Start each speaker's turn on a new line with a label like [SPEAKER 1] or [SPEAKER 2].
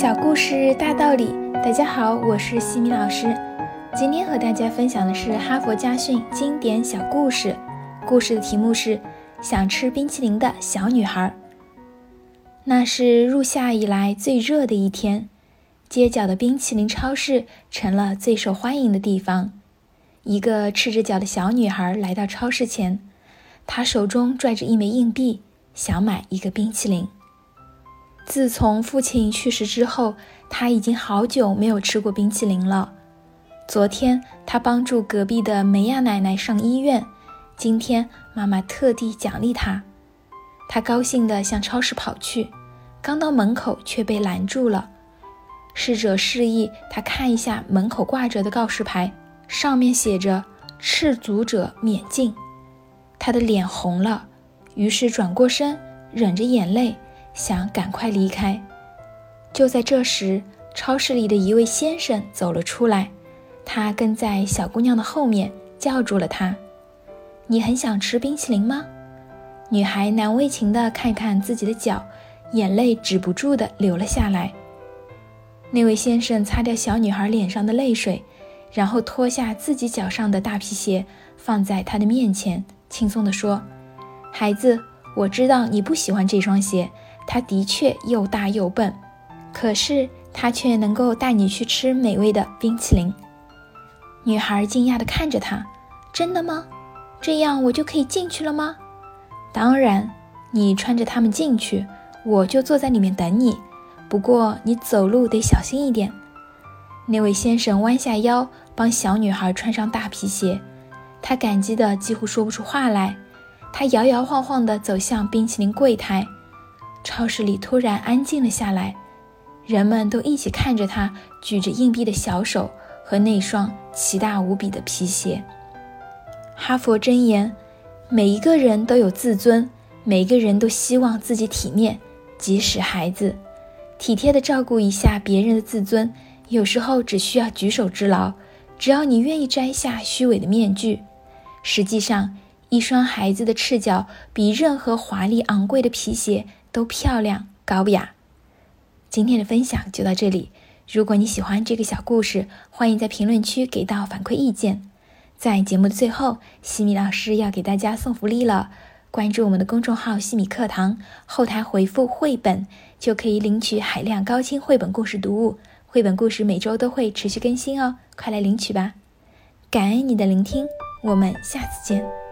[SPEAKER 1] 小故事大道理，大家好，我是西米老师。今天和大家分享的是哈佛家训经典小故事，故事的题目是《想吃冰淇淋的小女孩》。那是入夏以来最热的一天，街角的冰淇淋超市成了最受欢迎的地方。一个赤着脚的小女孩来到超市前，她手中拽着一枚硬币，想买一个冰淇淋。自从父亲去世之后，他已经好久没有吃过冰淇淋了。昨天他帮助隔壁的梅亚奶奶上医院，今天妈妈特地奖励他。他高兴地向超市跑去，刚到门口却被拦住了。侍者示意他看一下门口挂着的告示牌，上面写着“赤足者免进”。他的脸红了，于是转过身，忍着眼泪。想赶快离开，就在这时，超市里的一位先生走了出来，他跟在小姑娘的后面，叫住了她：“你很想吃冰淇淋吗？”女孩难为情地看看自己的脚，眼泪止不住地流了下来。那位先生擦掉小女孩脸上的泪水，然后脱下自己脚上的大皮鞋，放在她的面前，轻松地说：“孩子，我知道你不喜欢这双鞋。”它的确又大又笨，可是它却能够带你去吃美味的冰淇淋。女孩惊讶地看着他：“真的吗？这样我就可以进去了吗？”“当然，你穿着它们进去，我就坐在里面等你。不过你走路得小心一点。”那位先生弯下腰帮小女孩穿上大皮鞋，他感激的几乎说不出话来。他摇摇晃晃地走向冰淇淋柜台。超市里突然安静了下来，人们都一起看着他举着硬币的小手和那双奇大无比的皮鞋。哈佛箴言：每一个人都有自尊，每个人都希望自己体面，即使孩子。体贴地照顾一下别人的自尊，有时候只需要举手之劳。只要你愿意摘下虚伪的面具，实际上，一双孩子的赤脚比任何华丽昂贵的皮鞋。都漂亮高雅。今天的分享就到这里。如果你喜欢这个小故事，欢迎在评论区给到反馈意见。在节目的最后，西米老师要给大家送福利了。关注我们的公众号“西米课堂”，后台回复“绘本”就可以领取海量高清绘本故事读物。绘本故事每周都会持续更新哦，快来领取吧！感恩你的聆听，我们下次见。